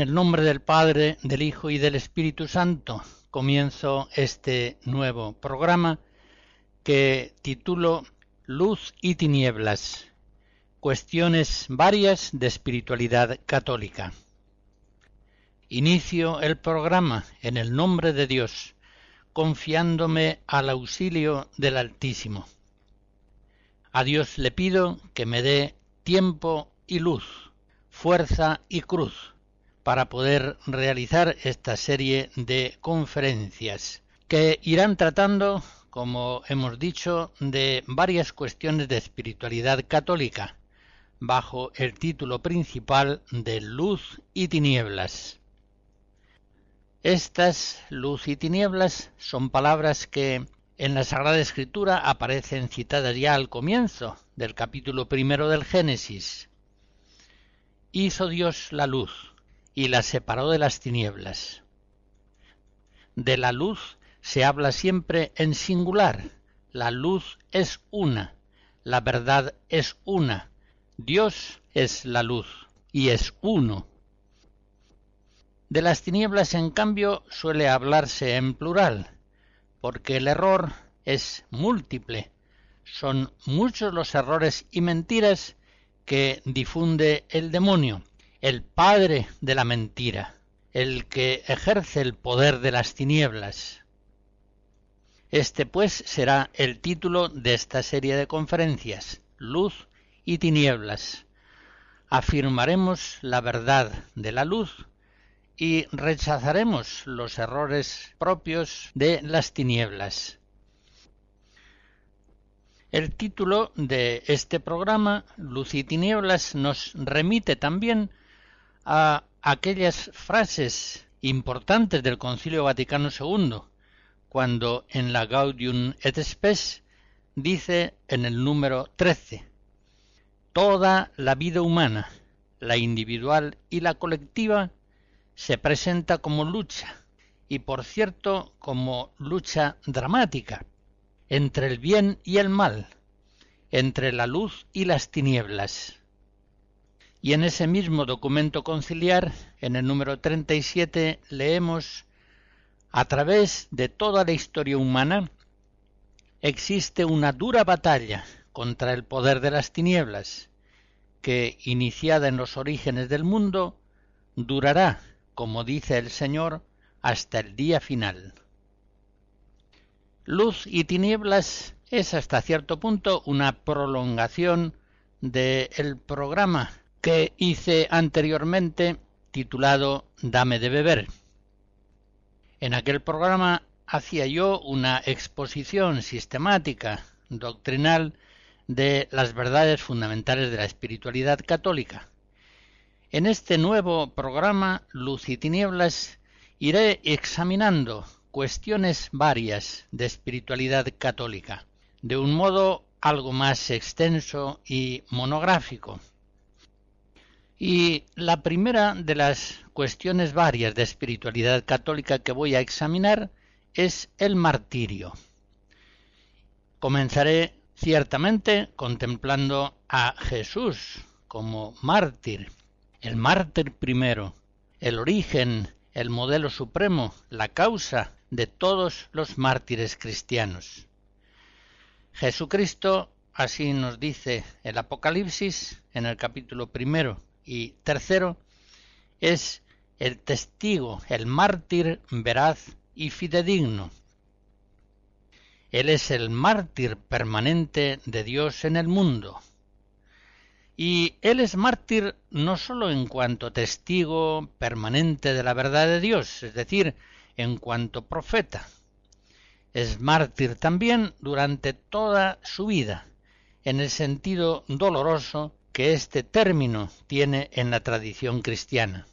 El nombre del Padre, del Hijo y del Espíritu Santo comienzo este nuevo programa que titulo Luz y tinieblas, cuestiones varias de espiritualidad católica. Inicio el programa en el nombre de Dios, confiándome al auxilio del Altísimo. A Dios le pido que me dé tiempo y luz, fuerza y cruz para poder realizar esta serie de conferencias que irán tratando, como hemos dicho, de varias cuestiones de espiritualidad católica, bajo el título principal de Luz y Tinieblas. Estas luz y tinieblas son palabras que en la Sagrada Escritura aparecen citadas ya al comienzo del capítulo primero del Génesis. Hizo Dios la luz y la separó de las tinieblas. De la luz se habla siempre en singular. La luz es una, la verdad es una, Dios es la luz y es uno. De las tinieblas, en cambio, suele hablarse en plural, porque el error es múltiple. Son muchos los errores y mentiras que difunde el demonio, el padre de la mentira, el que ejerce el poder de las tinieblas. Este pues será el título de esta serie de conferencias, Luz y Tinieblas. Afirmaremos la verdad de la luz y rechazaremos los errores propios de las tinieblas. El título de este programa, Luz y Tinieblas, nos remite también a aquellas frases importantes del Concilio Vaticano II, cuando en la Gaudium et Spes dice en el número 13, Toda la vida humana, la individual y la colectiva, se presenta como lucha, y por cierto como lucha dramática, entre el bien y el mal, entre la luz y las tinieblas. Y en ese mismo documento conciliar, en el número 37, leemos, a través de toda la historia humana, existe una dura batalla contra el poder de las tinieblas, que, iniciada en los orígenes del mundo, durará, como dice el Señor, hasta el día final. Luz y tinieblas es hasta cierto punto una prolongación del programa que hice anteriormente titulado Dame de beber. En aquel programa hacía yo una exposición sistemática, doctrinal, de las verdades fundamentales de la espiritualidad católica. En este nuevo programa, Luz y Tinieblas, iré examinando cuestiones varias de espiritualidad católica, de un modo algo más extenso y monográfico. Y la primera de las cuestiones varias de espiritualidad católica que voy a examinar es el martirio. Comenzaré ciertamente contemplando a Jesús como mártir el mártir primero, el origen, el modelo supremo, la causa de todos los mártires cristianos. Jesucristo, así nos dice el Apocalipsis en el capítulo primero y tercero, es el testigo, el mártir veraz y fidedigno. Él es el mártir permanente de Dios en el mundo. Y él es mártir no sólo en cuanto testigo permanente de la verdad de Dios, es decir, en cuanto profeta. Es mártir también durante toda su vida, en el sentido doloroso que este término tiene en la tradición cristiana.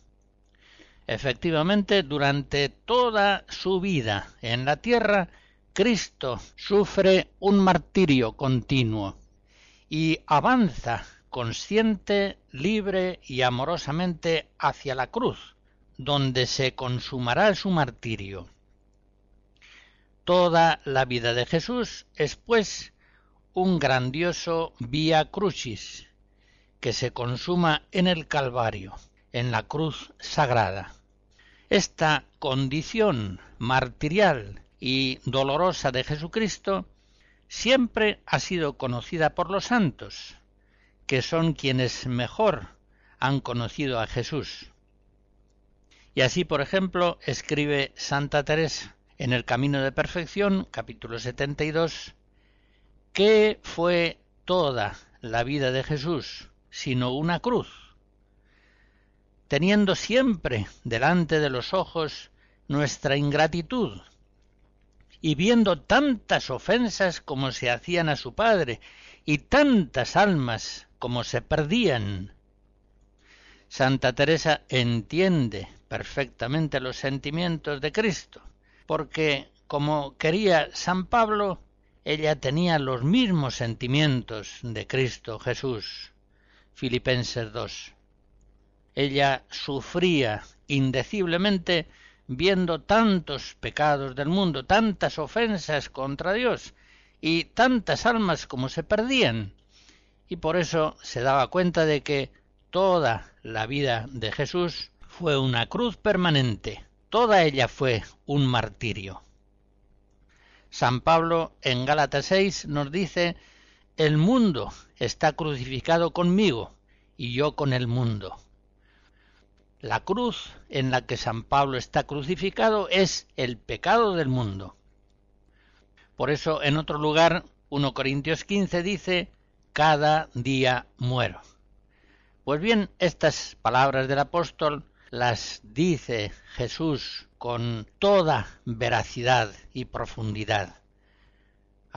Efectivamente, durante toda su vida en la tierra, Cristo sufre un martirio continuo y avanza consciente, libre y amorosamente hacia la cruz, donde se consumará su martirio. Toda la vida de Jesús es pues un grandioso vía crucis que se consuma en el Calvario, en la cruz sagrada. Esta condición martirial y dolorosa de Jesucristo siempre ha sido conocida por los santos, que son quienes mejor han conocido a Jesús. Y así, por ejemplo, escribe Santa Teresa en El Camino de Perfección, capítulo 72, ¿qué fue toda la vida de Jesús sino una cruz? Teniendo siempre delante de los ojos nuestra ingratitud, y viendo tantas ofensas como se hacían a su Padre, y tantas almas como se perdían. Santa Teresa entiende perfectamente los sentimientos de Cristo, porque como quería San Pablo, ella tenía los mismos sentimientos de Cristo Jesús. Filipenses 2. Ella sufría indeciblemente viendo tantos pecados del mundo, tantas ofensas contra Dios y tantas almas como se perdían y por eso se daba cuenta de que toda la vida de Jesús fue una cruz permanente, toda ella fue un martirio. San Pablo en Gálatas 6 nos dice, el mundo está crucificado conmigo y yo con el mundo. La cruz en la que San Pablo está crucificado es el pecado del mundo. Por eso en otro lugar 1 Corintios 15 dice, cada día muero. Pues bien, estas palabras del apóstol las dice Jesús con toda veracidad y profundidad.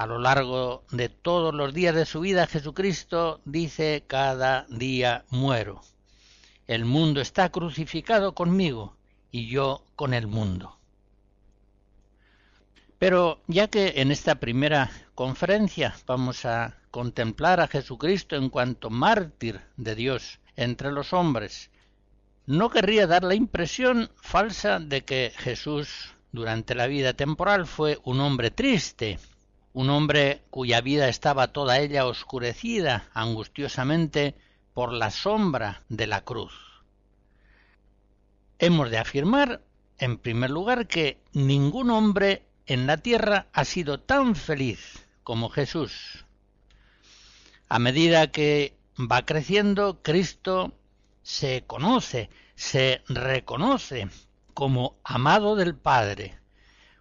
A lo largo de todos los días de su vida Jesucristo dice cada día muero. El mundo está crucificado conmigo y yo con el mundo. Pero ya que en esta primera conferencia vamos a contemplar a Jesucristo en cuanto mártir de Dios entre los hombres, no querría dar la impresión falsa de que Jesús durante la vida temporal fue un hombre triste, un hombre cuya vida estaba toda ella oscurecida angustiosamente por la sombra de la cruz. Hemos de afirmar, en primer lugar, que ningún hombre en la tierra ha sido tan feliz como Jesús. A medida que va creciendo, Cristo se conoce, se reconoce como amado del Padre,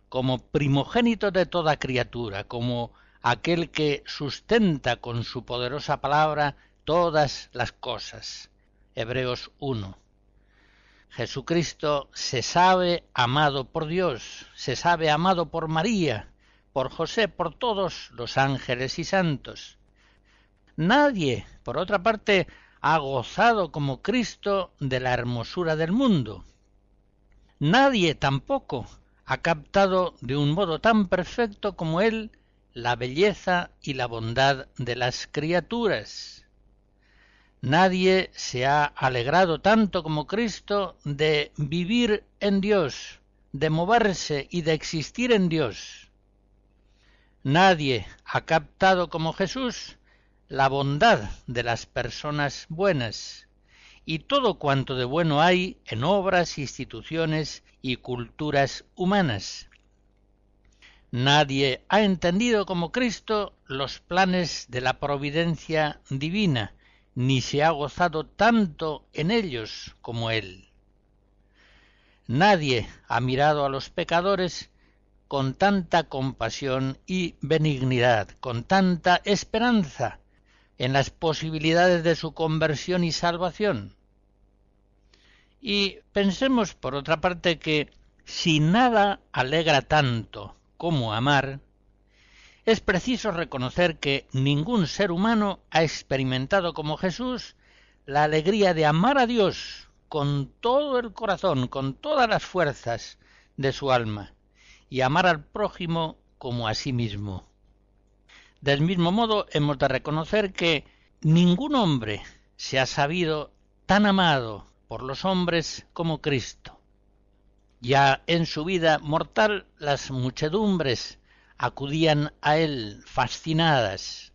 como primogénito de toda criatura, como aquel que sustenta con su poderosa palabra todas las cosas. Hebreos 1. Jesucristo se sabe amado por Dios, se sabe amado por María, por José, por todos los ángeles y santos. Nadie, por otra parte, ha gozado como Cristo de la hermosura del mundo. Nadie tampoco ha captado de un modo tan perfecto como él la belleza y la bondad de las criaturas. Nadie se ha alegrado tanto como Cristo de vivir en Dios, de moverse y de existir en Dios. Nadie ha captado como Jesús la bondad de las personas buenas y todo cuanto de bueno hay en obras, instituciones y culturas humanas. Nadie ha entendido como Cristo los planes de la providencia divina, ni se ha gozado tanto en ellos como Él. Nadie ha mirado a los pecadores con tanta compasión y benignidad, con tanta esperanza en las posibilidades de su conversión y salvación. Y pensemos, por otra parte, que si nada alegra tanto como amar, es preciso reconocer que ningún ser humano ha experimentado como Jesús la alegría de amar a Dios con todo el corazón, con todas las fuerzas de su alma, y amar al prójimo como a sí mismo. Del mismo modo, hemos de reconocer que ningún hombre se ha sabido tan amado por los hombres como Cristo. Ya en su vida mortal las muchedumbres acudían a él fascinadas,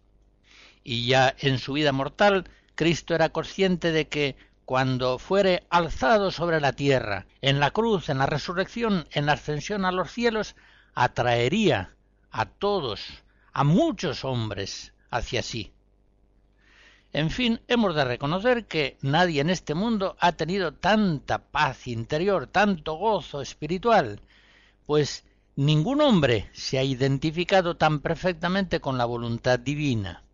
y ya en su vida mortal Cristo era consciente de que cuando fuere alzado sobre la tierra, en la cruz, en la resurrección, en la ascensión a los cielos, atraería a todos, a muchos hombres hacia sí. En fin, hemos de reconocer que nadie en este mundo ha tenido tanta paz interior, tanto gozo espiritual, pues ningún hombre se ha identificado tan perfectamente con la voluntad divina.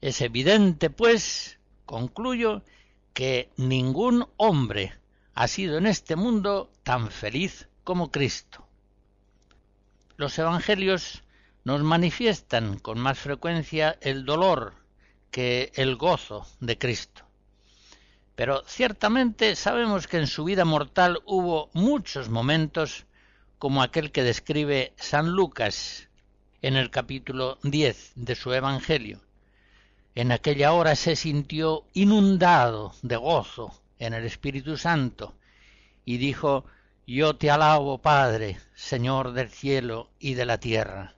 Es evidente, pues, concluyo, que ningún hombre ha sido en este mundo tan feliz como Cristo. Los evangelios nos manifiestan con más frecuencia el dolor que el gozo de Cristo. Pero ciertamente sabemos que en su vida mortal hubo muchos momentos como aquel que describe San Lucas en el capítulo 10 de su Evangelio. En aquella hora se sintió inundado de gozo en el Espíritu Santo y dijo, Yo te alabo, Padre, Señor del cielo y de la tierra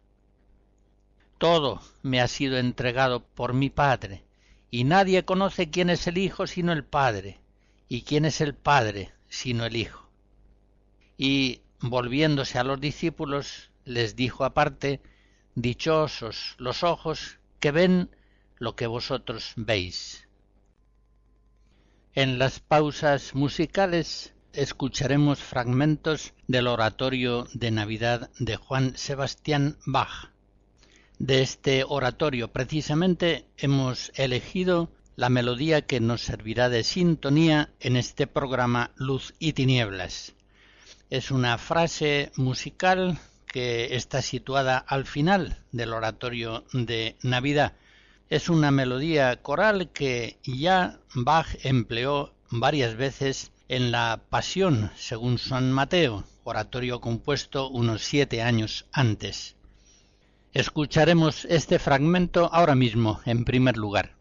todo me ha sido entregado por mi Padre, y nadie conoce quién es el Hijo sino el Padre, y quién es el Padre sino el Hijo. Y volviéndose a los discípulos, les dijo aparte, Dichosos los ojos que ven lo que vosotros veis. En las pausas musicales escucharemos fragmentos del oratorio de Navidad de Juan Sebastián Bach de este oratorio precisamente hemos elegido la melodía que nos servirá de sintonía en este programa Luz y Tinieblas. Es una frase musical que está situada al final del oratorio de Navidad. Es una melodía coral que ya Bach empleó varias veces en la Pasión según San Mateo, oratorio compuesto unos siete años antes. Escucharemos este fragmento ahora mismo, en primer lugar.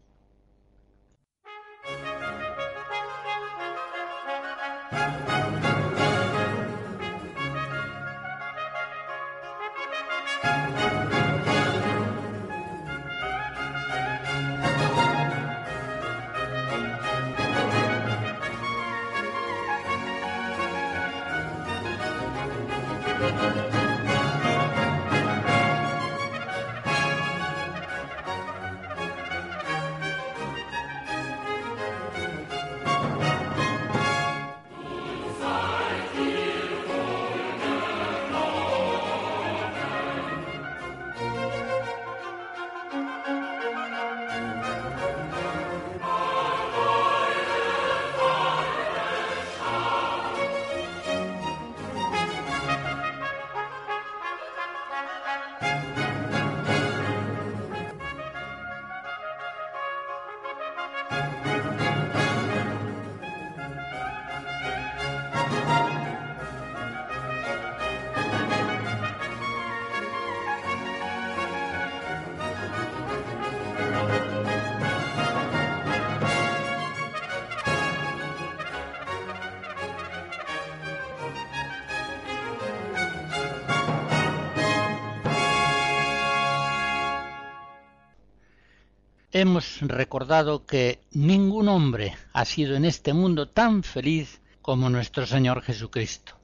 Hemos recordado que ningún hombre ha sido en este mundo tan feliz como nuestro Señor Jesucristo.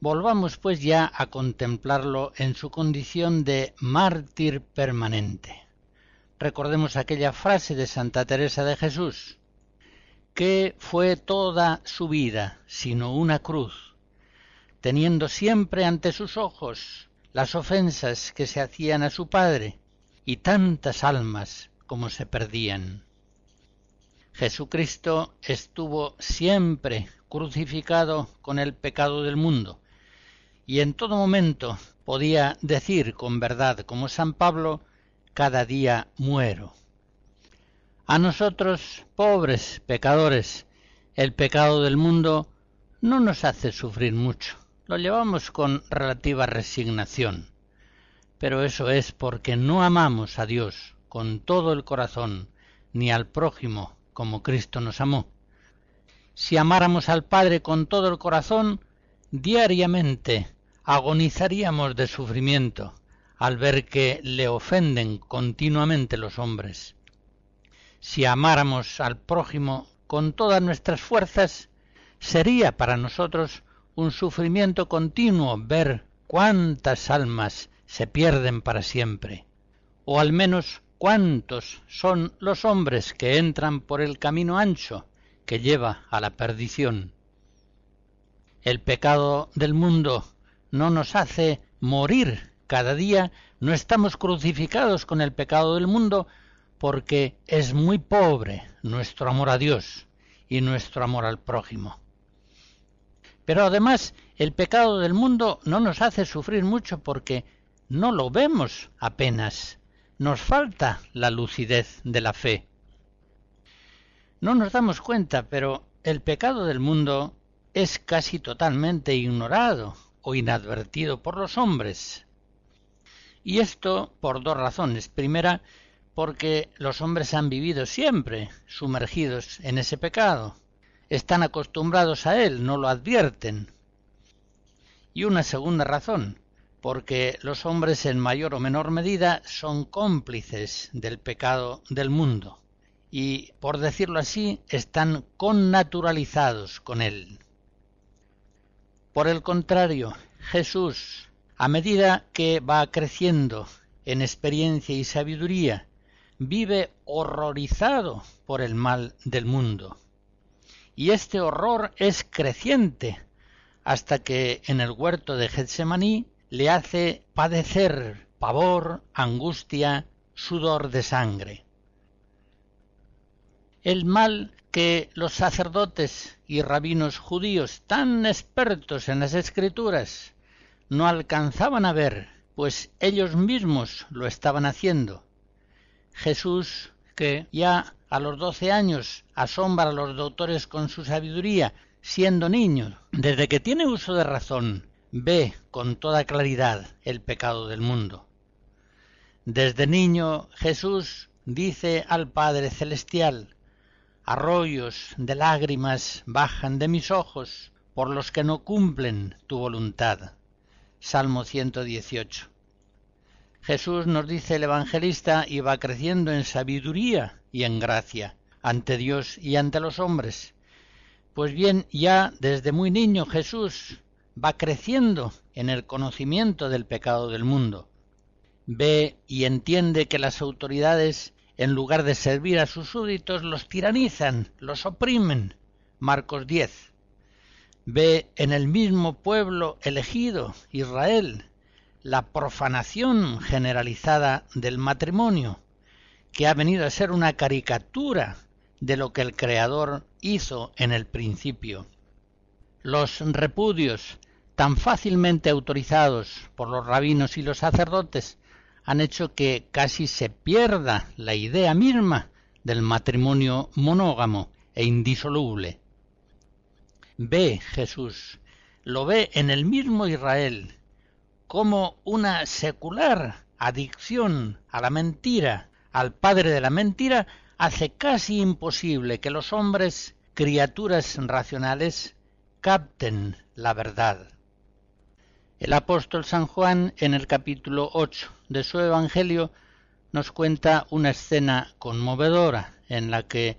Volvamos pues ya a contemplarlo en su condición de mártir permanente. Recordemos aquella frase de Santa Teresa de Jesús, que fue toda su vida, sino una cruz, teniendo siempre ante sus ojos las ofensas que se hacían a su Padre y tantas almas como se perdían. Jesucristo estuvo siempre crucificado con el pecado del mundo, y en todo momento podía decir con verdad, como San Pablo, cada día muero. A nosotros, pobres pecadores, el pecado del mundo no nos hace sufrir mucho, lo llevamos con relativa resignación, pero eso es porque no amamos a Dios con todo el corazón, ni al prójimo como Cristo nos amó. Si amáramos al Padre con todo el corazón, diariamente agonizaríamos de sufrimiento al ver que le ofenden continuamente los hombres. Si amáramos al prójimo con todas nuestras fuerzas, sería para nosotros un sufrimiento continuo ver cuántas almas se pierden para siempre, o al menos cuántos son los hombres que entran por el camino ancho que lleva a la perdición. El pecado del mundo no nos hace morir cada día, no estamos crucificados con el pecado del mundo porque es muy pobre nuestro amor a Dios y nuestro amor al prójimo. Pero además el pecado del mundo no nos hace sufrir mucho porque no lo vemos apenas, nos falta la lucidez de la fe. No nos damos cuenta, pero el pecado del mundo es casi totalmente ignorado o inadvertido por los hombres. Y esto por dos razones. Primera, porque los hombres han vivido siempre sumergidos en ese pecado. Están acostumbrados a él, no lo advierten. Y una segunda razón, porque los hombres en mayor o menor medida son cómplices del pecado del mundo y, por decirlo así, están connaturalizados con él. Por el contrario, Jesús, a medida que va creciendo en experiencia y sabiduría, vive horrorizado por el mal del mundo. Y este horror es creciente hasta que en el huerto de Getsemaní le hace padecer pavor, angustia, sudor de sangre. El mal que los sacerdotes y rabinos judíos, tan expertos en las escrituras, no alcanzaban a ver, pues ellos mismos lo estaban haciendo. Jesús, que ya a los doce años asombra a los doctores con su sabiduría, siendo niño, desde que tiene uso de razón, ve con toda claridad el pecado del mundo. Desde niño Jesús dice al Padre Celestial, arroyos de lágrimas bajan de mis ojos por los que no cumplen tu voluntad. Salmo 118. Jesús nos dice el evangelista y va creciendo en sabiduría y en gracia ante Dios y ante los hombres. Pues bien, ya desde muy niño Jesús va creciendo en el conocimiento del pecado del mundo. Ve y entiende que las autoridades en lugar de servir a sus súbditos, los tiranizan, los oprimen. Marcos 10. Ve en el mismo pueblo elegido, Israel, la profanación generalizada del matrimonio, que ha venido a ser una caricatura de lo que el Creador hizo en el principio. Los repudios, tan fácilmente autorizados por los rabinos y los sacerdotes, han hecho que casi se pierda la idea misma del matrimonio monógamo e indisoluble. Ve Jesús, lo ve en el mismo Israel, como una secular adicción a la mentira, al padre de la mentira, hace casi imposible que los hombres, criaturas racionales, capten la verdad. El apóstol San Juan, en el capítulo 8 de su Evangelio, nos cuenta una escena conmovedora en la que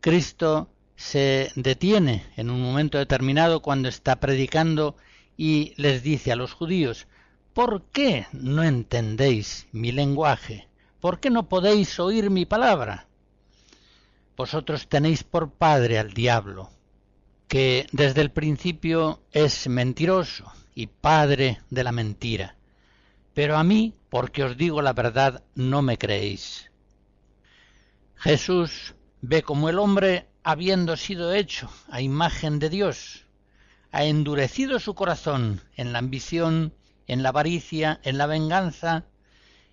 Cristo se detiene en un momento determinado cuando está predicando y les dice a los judíos, ¿por qué no entendéis mi lenguaje? ¿Por qué no podéis oír mi palabra? Vosotros tenéis por padre al diablo, que desde el principio es mentiroso y padre de la mentira. Pero a mí, porque os digo la verdad, no me creéis. Jesús ve como el hombre, habiendo sido hecho a imagen de Dios, ha endurecido su corazón en la ambición, en la avaricia, en la venganza,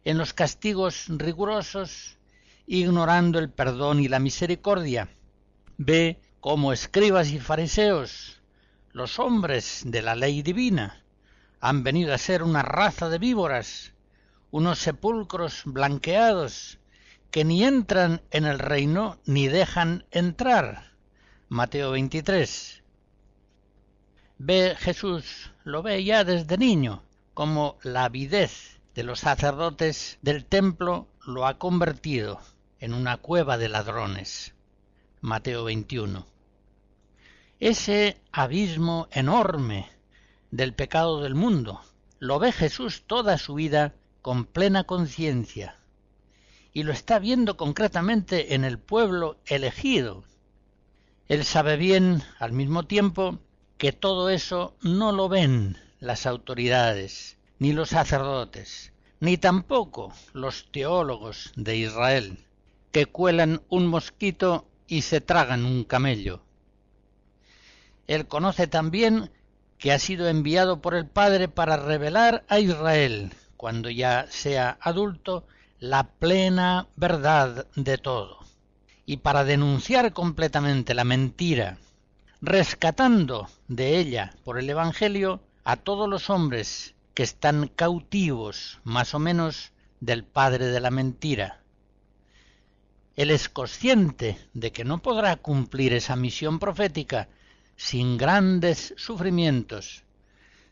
en los castigos rigurosos, ignorando el perdón y la misericordia. Ve como escribas y fariseos, los hombres de la ley divina, han venido a ser una raza de víboras, unos sepulcros blanqueados, que ni entran en el reino ni dejan entrar. Mateo 23. Ve Jesús, lo ve ya desde niño, como la avidez de los sacerdotes del templo lo ha convertido en una cueva de ladrones. Mateo 21 ese abismo enorme del pecado del mundo. Lo ve Jesús toda su vida con plena conciencia y lo está viendo concretamente en el pueblo elegido. Él sabe bien, al mismo tiempo, que todo eso no lo ven las autoridades, ni los sacerdotes, ni tampoco los teólogos de Israel, que cuelan un mosquito y se tragan un camello. Él conoce también que ha sido enviado por el Padre para revelar a Israel, cuando ya sea adulto, la plena verdad de todo, y para denunciar completamente la mentira, rescatando de ella por el Evangelio a todos los hombres que están cautivos, más o menos, del Padre de la mentira. Él es consciente de que no podrá cumplir esa misión profética sin grandes sufrimientos,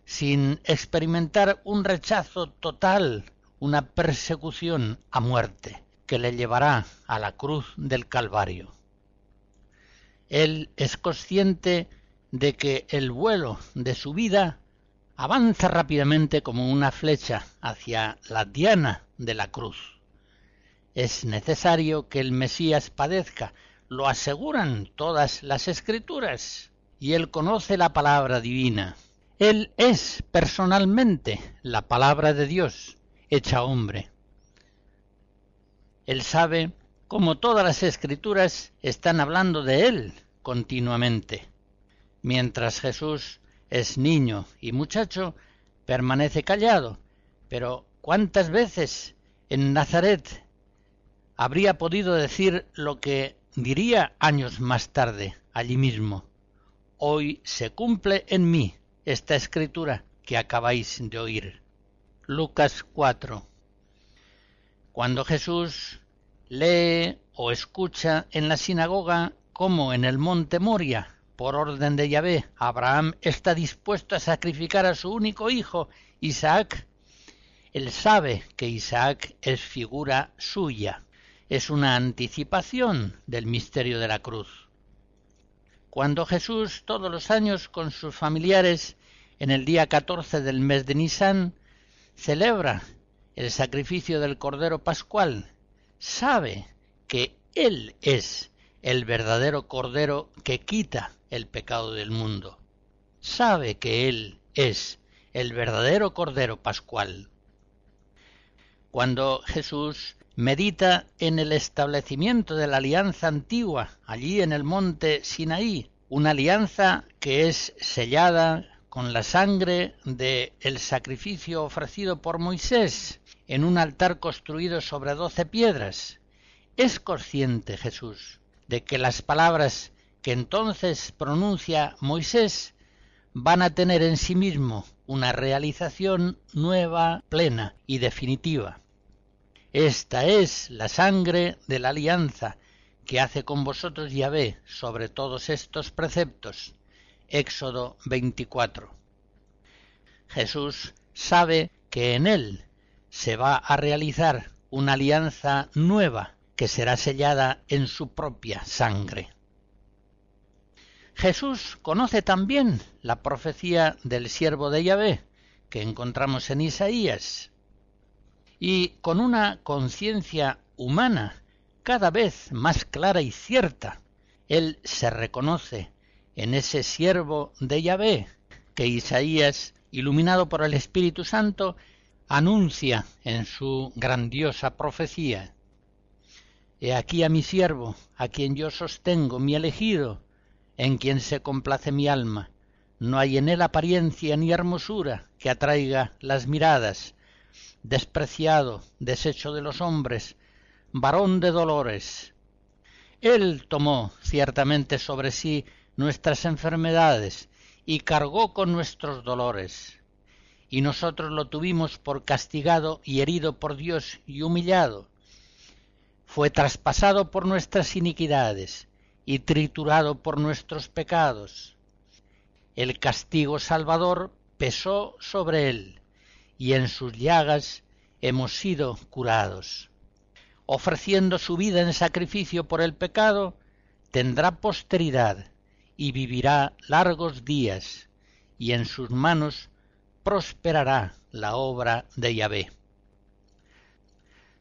sin experimentar un rechazo total, una persecución a muerte que le llevará a la cruz del Calvario. Él es consciente de que el vuelo de su vida avanza rápidamente como una flecha hacia la diana de la cruz. Es necesario que el Mesías padezca, lo aseguran todas las escrituras y él conoce la palabra divina. Él es personalmente la palabra de Dios hecha hombre. Él sabe cómo todas las escrituras están hablando de él continuamente. Mientras Jesús es niño y muchacho, permanece callado. Pero ¿cuántas veces en Nazaret habría podido decir lo que diría años más tarde allí mismo? Hoy se cumple en mí esta escritura que acabáis de oír. Lucas 4. Cuando Jesús lee o escucha en la sinagoga como en el monte Moria, por orden de Yahvé, Abraham está dispuesto a sacrificar a su único hijo, Isaac, él sabe que Isaac es figura suya, es una anticipación del misterio de la cruz. Cuando Jesús todos los años con sus familiares en el día 14 del mes de Nisan celebra el sacrificio del Cordero Pascual, sabe que Él es el verdadero Cordero que quita el pecado del mundo. Sabe que Él es el verdadero Cordero Pascual. Cuando Jesús medita en el establecimiento de la alianza antigua allí en el monte Sinaí, una alianza que es sellada con la sangre de el sacrificio ofrecido por Moisés en un altar construido sobre doce piedras. Es consciente Jesús de que las palabras que entonces pronuncia Moisés van a tener en sí mismo una realización nueva, plena y definitiva. Esta es la sangre de la alianza que hace con vosotros Yahvé sobre todos estos preceptos. Éxodo 24. Jesús sabe que en él se va a realizar una alianza nueva que será sellada en su propia sangre. Jesús conoce también la profecía del siervo de Yahvé que encontramos en Isaías y con una conciencia humana cada vez más clara y cierta, él se reconoce en ese siervo de Yahvé que Isaías, iluminado por el Espíritu Santo, anuncia en su grandiosa profecía. He aquí a mi siervo, a quien yo sostengo, mi elegido, en quien se complace mi alma. No hay en él apariencia ni hermosura que atraiga las miradas. Despreciado, deshecho de los hombres, varón de dolores. Él tomó ciertamente sobre sí nuestras enfermedades y cargó con nuestros dolores. Y nosotros lo tuvimos por castigado y herido por Dios y humillado. Fue traspasado por nuestras iniquidades y triturado por nuestros pecados. El castigo salvador pesó sobre él, y en sus llagas hemos sido curados. Ofreciendo su vida en sacrificio por el pecado, tendrá posteridad y vivirá largos días, y en sus manos prosperará la obra de Yahvé.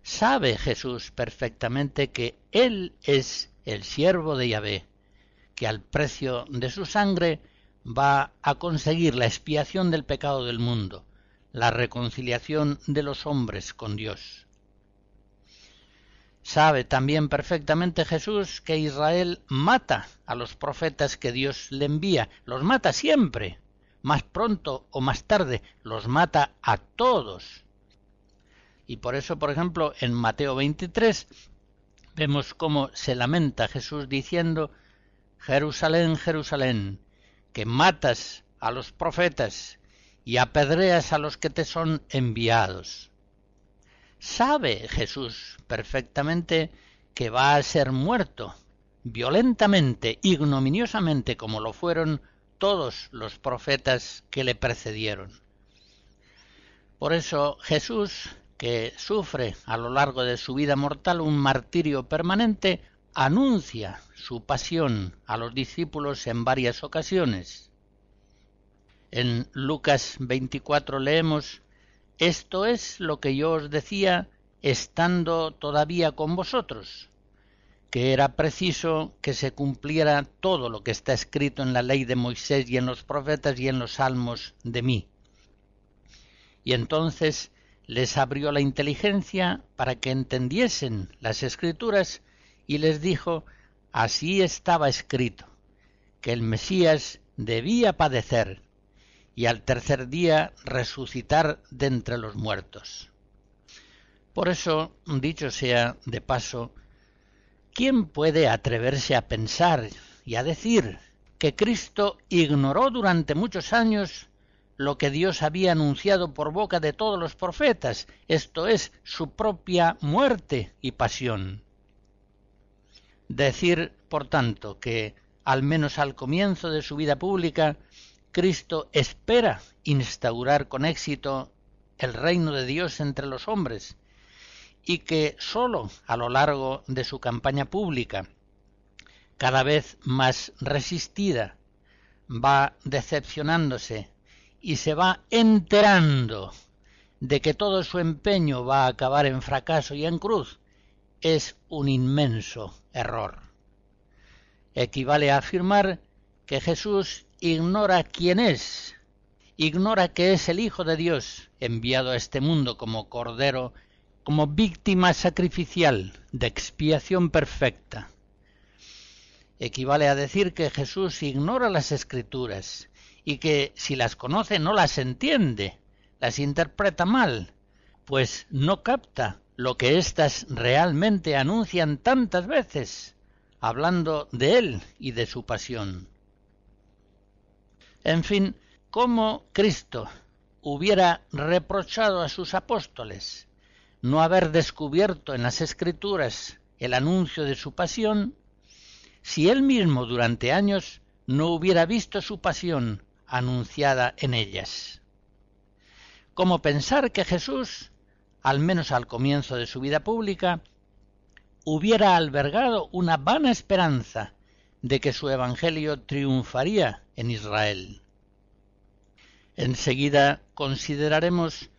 Sabe Jesús perfectamente que Él es el siervo de Yahvé, que al precio de su sangre va a conseguir la expiación del pecado del mundo, la reconciliación de los hombres con Dios. Sabe también perfectamente Jesús que Israel mata a los profetas que Dios le envía, los mata siempre, más pronto o más tarde, los mata a todos. Y por eso, por ejemplo, en Mateo 23 vemos cómo se lamenta Jesús diciendo, Jerusalén, Jerusalén, que matas a los profetas y apedreas a los que te son enviados. Sabe Jesús perfectamente que va a ser muerto violentamente, ignominiosamente, como lo fueron todos los profetas que le precedieron. Por eso Jesús, que sufre a lo largo de su vida mortal un martirio permanente, anuncia su pasión a los discípulos en varias ocasiones. En Lucas 24 leemos, Esto es lo que yo os decía estando todavía con vosotros, que era preciso que se cumpliera todo lo que está escrito en la ley de Moisés y en los profetas y en los salmos de mí. Y entonces les abrió la inteligencia para que entendiesen las escrituras y les dijo, así estaba escrito, que el Mesías debía padecer y al tercer día resucitar de entre los muertos. Por eso, dicho sea de paso, ¿quién puede atreverse a pensar y a decir que Cristo ignoró durante muchos años lo que Dios había anunciado por boca de todos los profetas, esto es, su propia muerte y pasión? Decir, por tanto, que, al menos al comienzo de su vida pública, Cristo espera instaurar con éxito el reino de Dios entre los hombres, y que sólo a lo largo de su campaña pública, cada vez más resistida, va decepcionándose y se va enterando de que todo su empeño va a acabar en fracaso y en cruz, es un inmenso error. Equivale a afirmar que Jesús ignora quién es, ignora que es el Hijo de Dios enviado a este mundo como Cordero, como víctima sacrificial de expiación perfecta. Equivale a decir que Jesús ignora las escrituras y que si las conoce no las entiende, las interpreta mal, pues no capta lo que éstas realmente anuncian tantas veces, hablando de él y de su pasión. En fin, ¿cómo Cristo hubiera reprochado a sus apóstoles no haber descubierto en las Escrituras el anuncio de su pasión, si él mismo durante años no hubiera visto su pasión anunciada en ellas? ¿Cómo pensar que Jesús al menos al comienzo de su vida pública, hubiera albergado una vana esperanza de que su evangelio triunfaría en Israel. Enseguida consideraremos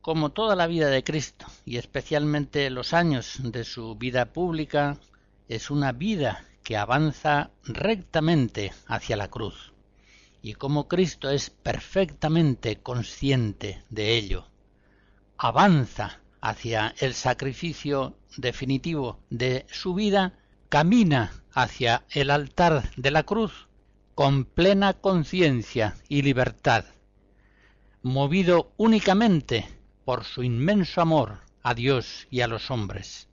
cómo toda la vida de Cristo, y especialmente los años de su vida pública, es una vida que avanza rectamente hacia la cruz, y cómo Cristo es perfectamente consciente de ello. Avanza hacia el sacrificio definitivo de su vida, camina hacia el altar de la cruz con plena conciencia y libertad, movido únicamente por su inmenso amor a Dios y a los hombres.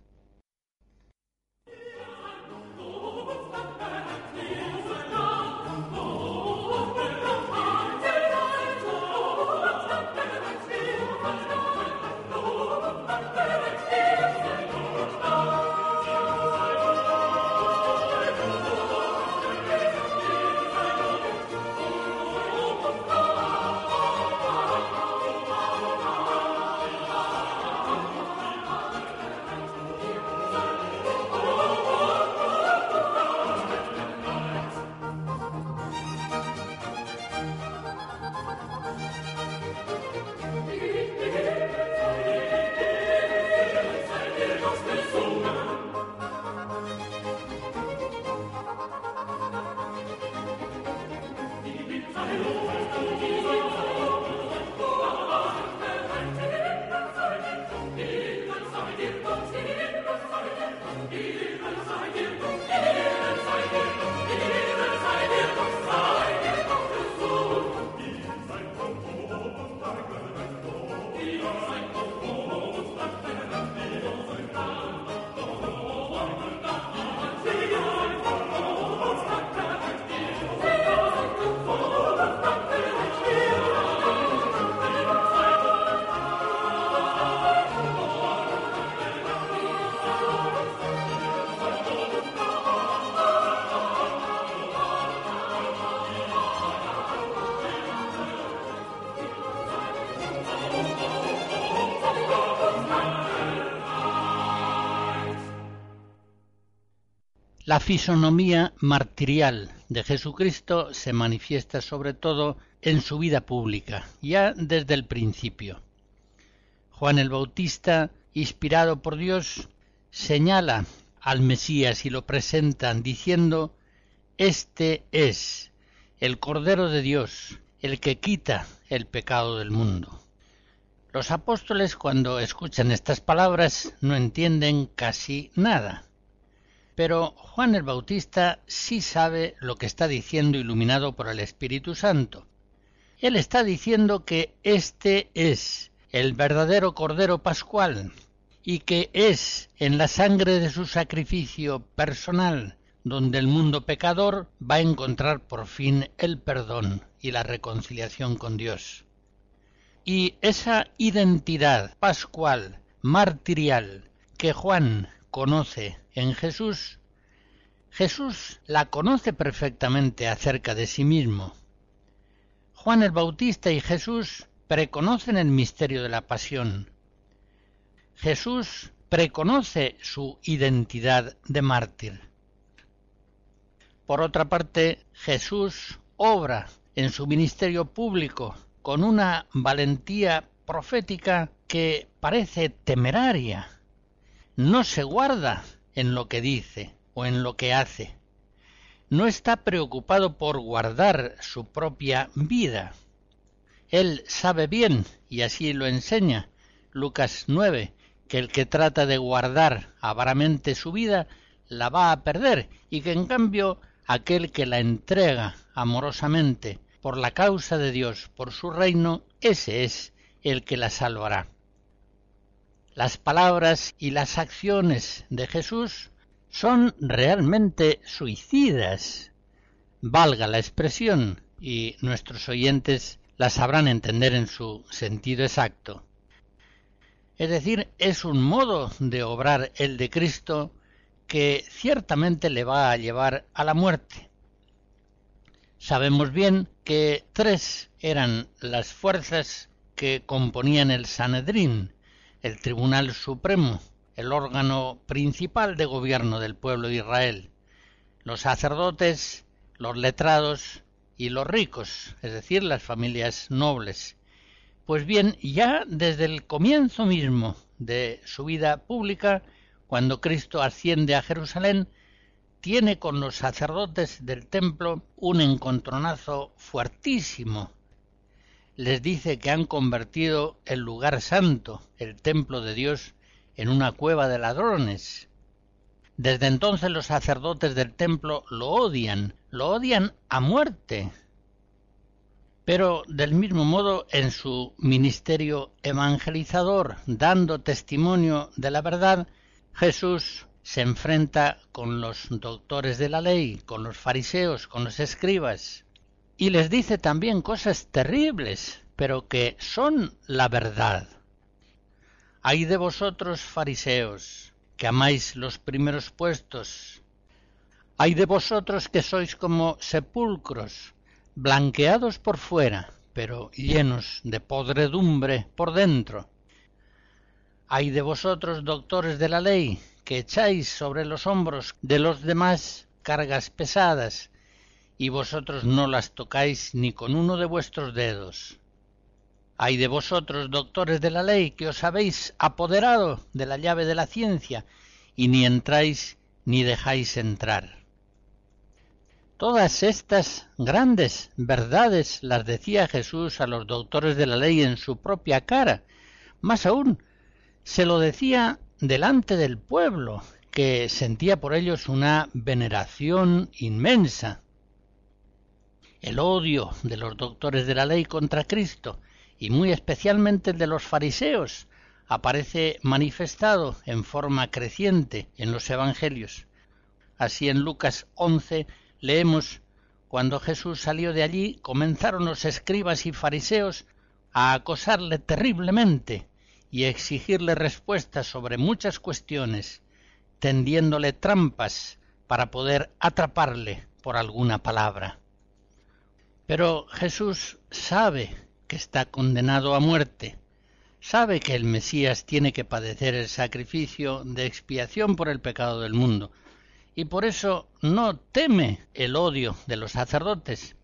La fisonomía martirial de Jesucristo se manifiesta sobre todo en su vida pública, ya desde el principio. Juan el Bautista, inspirado por Dios, señala al Mesías y lo presenta diciendo Este es el Cordero de Dios, el que quita el pecado del mundo. Los apóstoles cuando escuchan estas palabras no entienden casi nada pero Juan el Bautista sí sabe lo que está diciendo iluminado por el Espíritu Santo. Él está diciendo que este es el verdadero Cordero Pascual y que es en la sangre de su sacrificio personal donde el mundo pecador va a encontrar por fin el perdón y la reconciliación con Dios. Y esa identidad pascual, martirial, que Juan conoce en Jesús, Jesús la conoce perfectamente acerca de sí mismo. Juan el Bautista y Jesús preconocen el misterio de la pasión. Jesús preconoce su identidad de mártir. Por otra parte, Jesús obra en su ministerio público con una valentía profética que parece temeraria. No se guarda en lo que dice o en lo que hace. No está preocupado por guardar su propia vida. Él sabe bien, y así lo enseña Lucas 9, que el que trata de guardar avaramente su vida la va a perder y que en cambio aquel que la entrega amorosamente por la causa de Dios, por su reino, ese es el que la salvará. Las palabras y las acciones de Jesús son realmente suicidas. Valga la expresión, y nuestros oyentes la sabrán entender en su sentido exacto. Es decir, es un modo de obrar el de Cristo que ciertamente le va a llevar a la muerte. Sabemos bien que tres eran las fuerzas que componían el Sanedrín, el Tribunal Supremo, el órgano principal de gobierno del pueblo de Israel, los sacerdotes, los letrados y los ricos, es decir, las familias nobles. Pues bien, ya desde el comienzo mismo de su vida pública, cuando Cristo asciende a Jerusalén, tiene con los sacerdotes del templo un encontronazo fuertísimo. Les dice que han convertido el lugar santo, el templo de Dios, en una cueva de ladrones. Desde entonces los sacerdotes del templo lo odian, lo odian a muerte. Pero del mismo modo en su ministerio evangelizador, dando testimonio de la verdad, Jesús se enfrenta con los doctores de la ley, con los fariseos, con los escribas, y les dice también cosas terribles, pero que son la verdad. Hay de vosotros, fariseos, que amáis los primeros puestos. Hay de vosotros que sois como sepulcros, blanqueados por fuera, pero llenos de podredumbre por dentro. Hay de vosotros, doctores de la ley, que echáis sobre los hombros de los demás cargas pesadas, y vosotros no las tocáis ni con uno de vuestros dedos. Hay de vosotros, doctores de la ley, que os habéis apoderado de la llave de la ciencia, y ni entráis ni dejáis entrar. Todas estas grandes verdades las decía Jesús a los doctores de la ley en su propia cara. Más aún, se lo decía delante del pueblo, que sentía por ellos una veneración inmensa. El odio de los doctores de la ley contra Cristo, y muy especialmente el de los fariseos, aparece manifestado en forma creciente en los Evangelios. Así en Lucas 11 leemos cuando Jesús salió de allí comenzaron los escribas y fariseos a acosarle terriblemente y exigirle respuestas sobre muchas cuestiones, tendiéndole trampas para poder atraparle por alguna palabra. Pero Jesús sabe que está condenado a muerte, sabe que el Mesías tiene que padecer el sacrificio de expiación por el pecado del mundo, y por eso no teme el odio de los sacerdotes,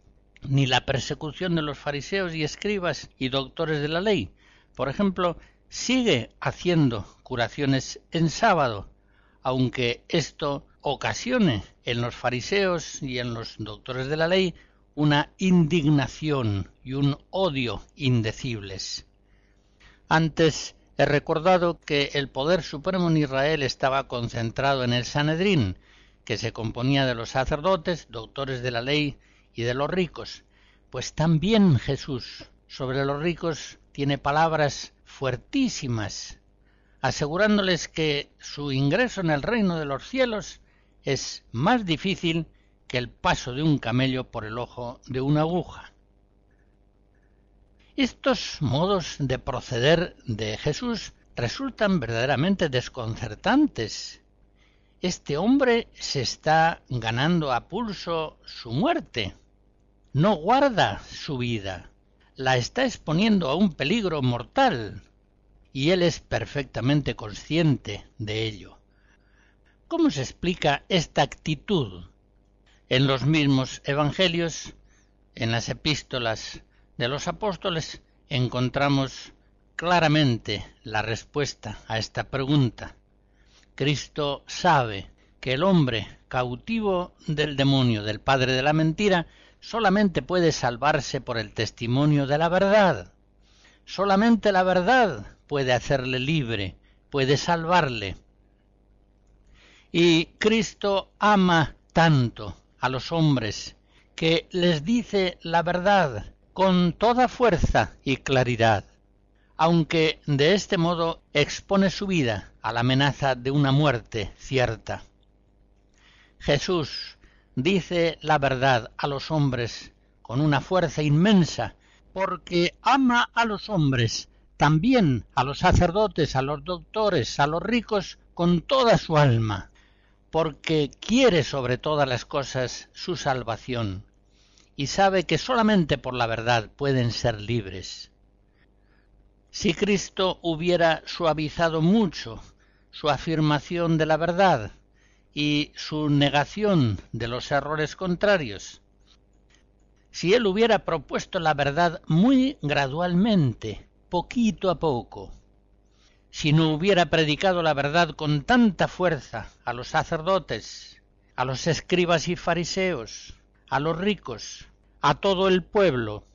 ni la persecución de los fariseos y escribas y doctores de la ley. Por ejemplo, sigue haciendo curaciones en sábado, aunque esto ocasione en los fariseos y en los doctores de la ley una indignación y un odio indecibles. Antes he recordado que el poder supremo en Israel estaba concentrado en el Sanedrín, que se componía de los sacerdotes, doctores de la ley y de los ricos. Pues también Jesús sobre los ricos tiene palabras fuertísimas, asegurándoles que su ingreso en el reino de los cielos es más difícil que el paso de un camello por el ojo de una aguja. Estos modos de proceder de Jesús resultan verdaderamente desconcertantes. Este hombre se está ganando a pulso su muerte. No guarda su vida. La está exponiendo a un peligro mortal y él es perfectamente consciente de ello. ¿Cómo se explica esta actitud? En los mismos evangelios, en las epístolas de los apóstoles, encontramos claramente la respuesta a esta pregunta. Cristo sabe que el hombre cautivo del demonio, del padre de la mentira, solamente puede salvarse por el testimonio de la verdad. Solamente la verdad puede hacerle libre, puede salvarle. Y Cristo ama tanto a los hombres que les dice la verdad con toda fuerza y claridad, aunque de este modo expone su vida a la amenaza de una muerte cierta. Jesús dice la verdad a los hombres con una fuerza inmensa, porque ama a los hombres también a los sacerdotes, a los doctores, a los ricos, con toda su alma, porque quiere sobre todas las cosas su salvación, y sabe que solamente por la verdad pueden ser libres. Si Cristo hubiera suavizado mucho su afirmación de la verdad y su negación de los errores contrarios, si él hubiera propuesto la verdad muy gradualmente, poquito a poco, si no hubiera predicado la verdad con tanta fuerza a los sacerdotes, a los escribas y fariseos, a los ricos, a todo el pueblo,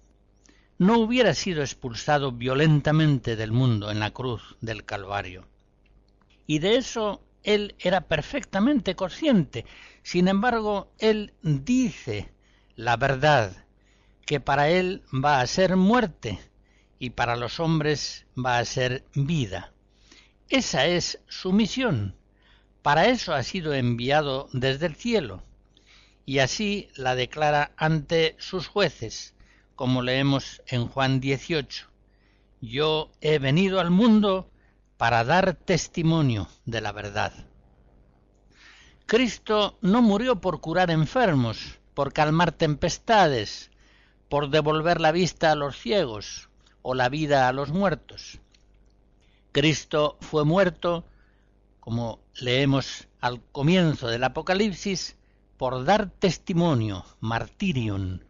no hubiera sido expulsado violentamente del mundo en la cruz del Calvario. Y de eso él era perfectamente consciente. Sin embargo, él dice la verdad, que para él va a ser muerte y para los hombres va a ser vida. Esa es su misión. Para eso ha sido enviado desde el cielo. Y así la declara ante sus jueces, como leemos en Juan 18. Yo he venido al mundo para dar testimonio de la verdad. Cristo no murió por curar enfermos, por calmar tempestades, por devolver la vista a los ciegos o la vida a los muertos. Cristo fue muerto, como leemos al comienzo del Apocalipsis, por dar testimonio, martirium,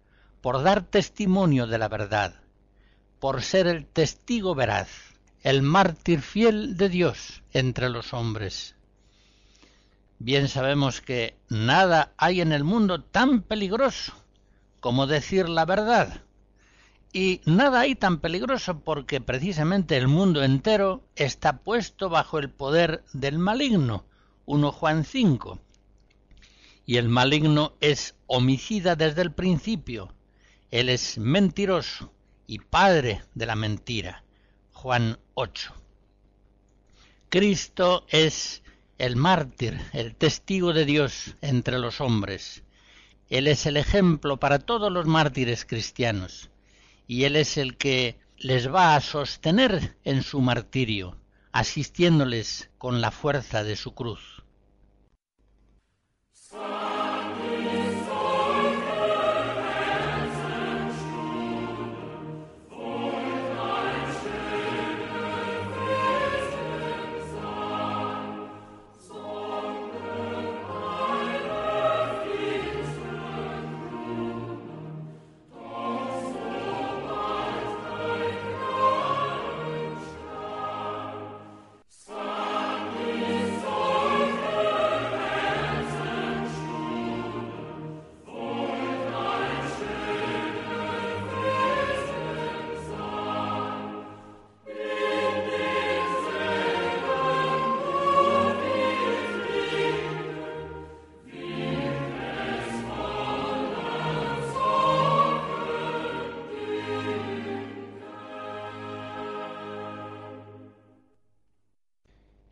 por dar testimonio de la verdad, por ser el testigo veraz, el mártir fiel de Dios entre los hombres. Bien sabemos que nada hay en el mundo tan peligroso como decir la verdad, y nada hay tan peligroso porque precisamente el mundo entero está puesto bajo el poder del maligno, 1 Juan 5. Y el maligno es homicida desde el principio. Él es mentiroso y padre de la mentira. Juan 8. Cristo es el mártir, el testigo de Dios entre los hombres. Él es el ejemplo para todos los mártires cristianos y Él es el que les va a sostener en su martirio, asistiéndoles con la fuerza de su cruz.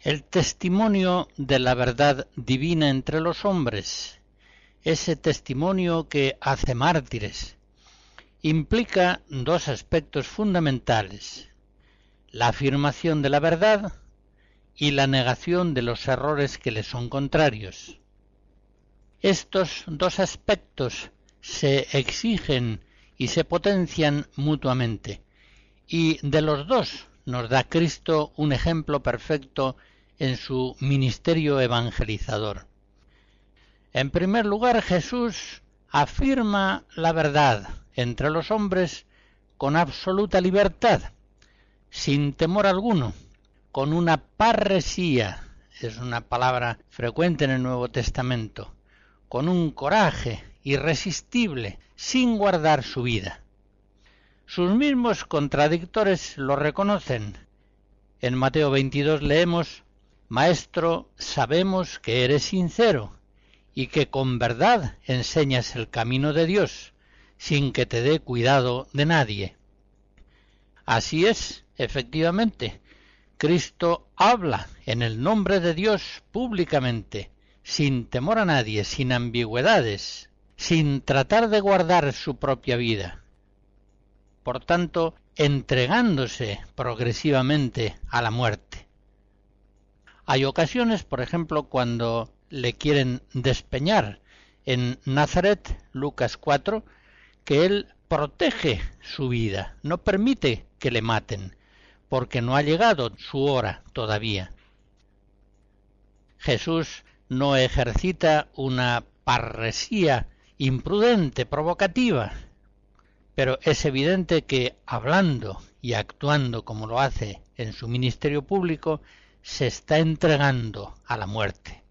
El testimonio de la verdad divina entre los hombres, ese testimonio que hace mártires, implica dos aspectos fundamentales, la afirmación de la verdad y la negación de los errores que le son contrarios. Estos dos aspectos se exigen y se potencian mutuamente, y de los dos nos da Cristo un ejemplo perfecto en su ministerio evangelizador. En primer lugar, Jesús afirma la verdad entre los hombres con absoluta libertad, sin temor alguno, con una parresía, es una palabra frecuente en el Nuevo Testamento, con un coraje irresistible, sin guardar su vida. Sus mismos contradictores lo reconocen. En Mateo 22 leemos Maestro, sabemos que eres sincero y que con verdad enseñas el camino de Dios, sin que te dé cuidado de nadie. Así es, efectivamente, Cristo habla en el nombre de Dios públicamente, sin temor a nadie, sin ambigüedades, sin tratar de guardar su propia vida. Por tanto, entregándose progresivamente a la muerte. Hay ocasiones, por ejemplo, cuando le quieren despeñar en Nazaret, Lucas 4, que él protege su vida, no permite que le maten, porque no ha llegado su hora todavía. Jesús no ejercita una parresía imprudente, provocativa, pero es evidente que hablando y actuando como lo hace en su ministerio público, se está entregando a la muerte.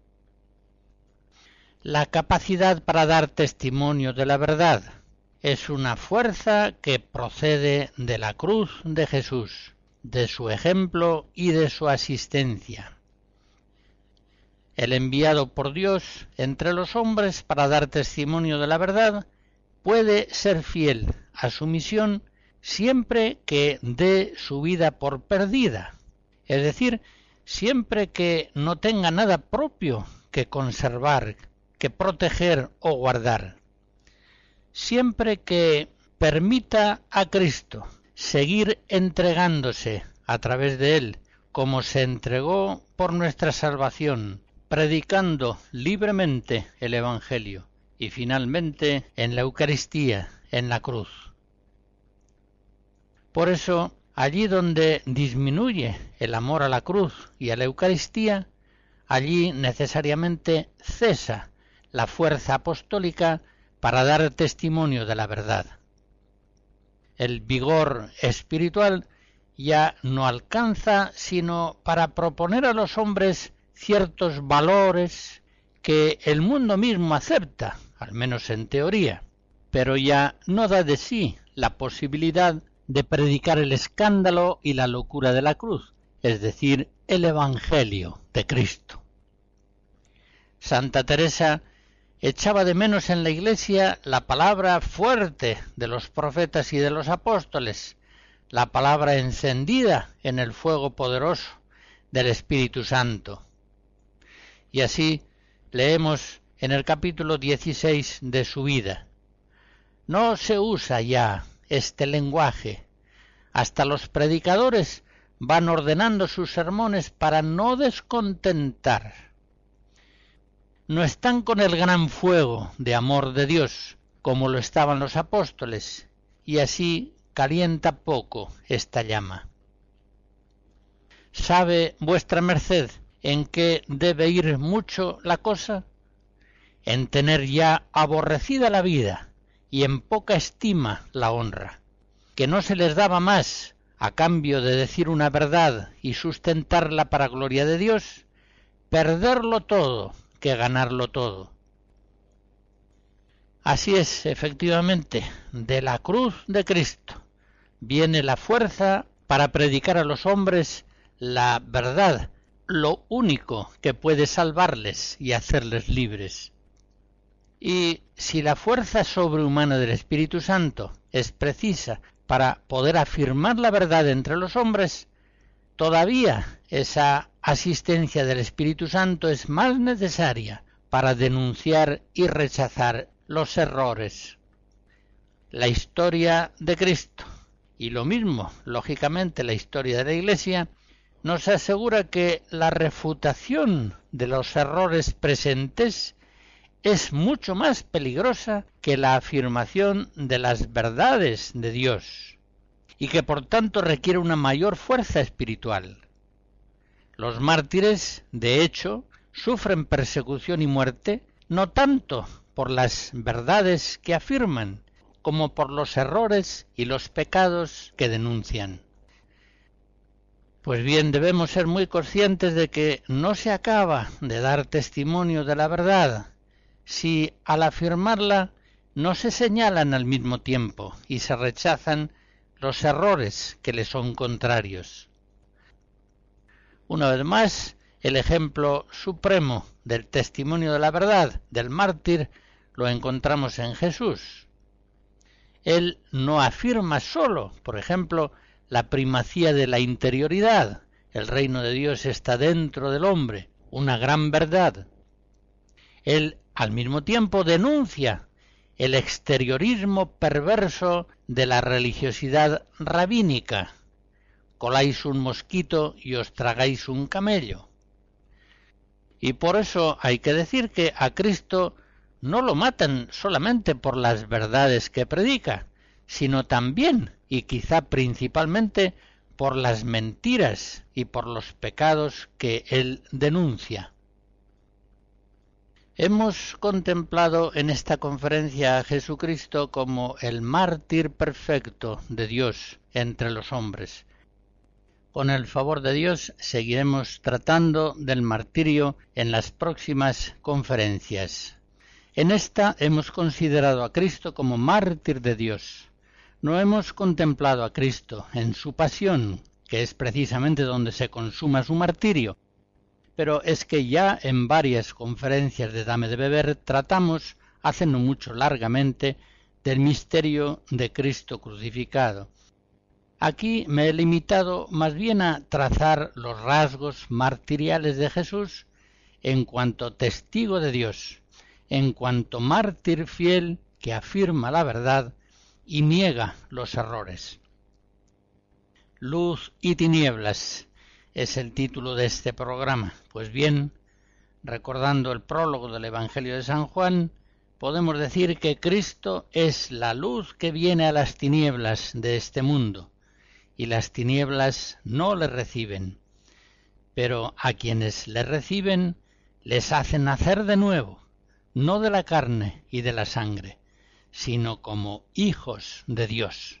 La capacidad para dar testimonio de la verdad es una fuerza que procede de la cruz de Jesús, de su ejemplo y de su asistencia. El enviado por Dios entre los hombres para dar testimonio de la verdad puede ser fiel a su misión siempre que dé su vida por perdida, es decir, siempre que no tenga nada propio que conservar, que proteger o guardar, siempre que permita a Cristo seguir entregándose a través de él, como se entregó por nuestra salvación, predicando libremente el Evangelio y finalmente en la Eucaristía, en la cruz. Por eso, allí donde disminuye el amor a la cruz y a la Eucaristía, allí necesariamente cesa la fuerza apostólica para dar testimonio de la verdad. El vigor espiritual ya no alcanza sino para proponer a los hombres ciertos valores que el mundo mismo acepta, al menos en teoría, pero ya no da de sí la posibilidad de predicar el escándalo y la locura de la cruz, es decir, el Evangelio de Cristo. Santa Teresa echaba de menos en la Iglesia la palabra fuerte de los profetas y de los apóstoles, la palabra encendida en el fuego poderoso del Espíritu Santo. Y así leemos en el capítulo 16 de su vida. No se usa ya este lenguaje. Hasta los predicadores van ordenando sus sermones para no descontentar. No están con el gran fuego de amor de Dios, como lo estaban los apóstoles, y así calienta poco esta llama. ¿Sabe vuestra merced en qué debe ir mucho la cosa? En tener ya aborrecida la vida y en poca estima la honra, que no se les daba más a cambio de decir una verdad y sustentarla para gloria de Dios, perderlo todo que ganarlo todo. Así es, efectivamente, de la cruz de Cristo viene la fuerza para predicar a los hombres la verdad, lo único que puede salvarles y hacerles libres. Y si la fuerza sobrehumana del Espíritu Santo es precisa para poder afirmar la verdad entre los hombres, todavía esa asistencia del Espíritu Santo es más necesaria para denunciar y rechazar los errores. La historia de Cristo y lo mismo, lógicamente, la historia de la Iglesia nos asegura que la refutación de los errores presentes es mucho más peligrosa que la afirmación de las verdades de Dios y que por tanto requiere una mayor fuerza espiritual. Los mártires, de hecho, sufren persecución y muerte no tanto por las verdades que afirman, como por los errores y los pecados que denuncian. Pues bien, debemos ser muy conscientes de que no se acaba de dar testimonio de la verdad, si al afirmarla no se señalan al mismo tiempo y se rechazan los errores que le son contrarios. Una vez más, el ejemplo supremo del testimonio de la verdad del mártir lo encontramos en Jesús. Él no afirma solo, por ejemplo, la primacía de la interioridad, el reino de Dios está dentro del hombre, una gran verdad. Él al mismo tiempo denuncia el exteriorismo perverso de la religiosidad rabínica. Coláis un mosquito y os tragáis un camello. Y por eso hay que decir que a Cristo no lo matan solamente por las verdades que predica, sino también y quizá principalmente por las mentiras y por los pecados que él denuncia. Hemos contemplado en esta conferencia a Jesucristo como el mártir perfecto de Dios entre los hombres. Con el favor de Dios seguiremos tratando del martirio en las próximas conferencias. En esta hemos considerado a Cristo como mártir de Dios. No hemos contemplado a Cristo en su pasión, que es precisamente donde se consuma su martirio, pero es que ya en varias conferencias de Dame de Beber tratamos, hace no mucho largamente, del misterio de Cristo crucificado. Aquí me he limitado más bien a trazar los rasgos martiriales de Jesús en cuanto testigo de Dios, en cuanto mártir fiel que afirma la verdad y niega los errores. Luz y tinieblas es el título de este programa. Pues bien, recordando el prólogo del Evangelio de San Juan, podemos decir que Cristo es la luz que viene a las tinieblas de este mundo, y las tinieblas no le reciben, pero a quienes le reciben les hacen nacer de nuevo, no de la carne y de la sangre, sino como hijos de Dios.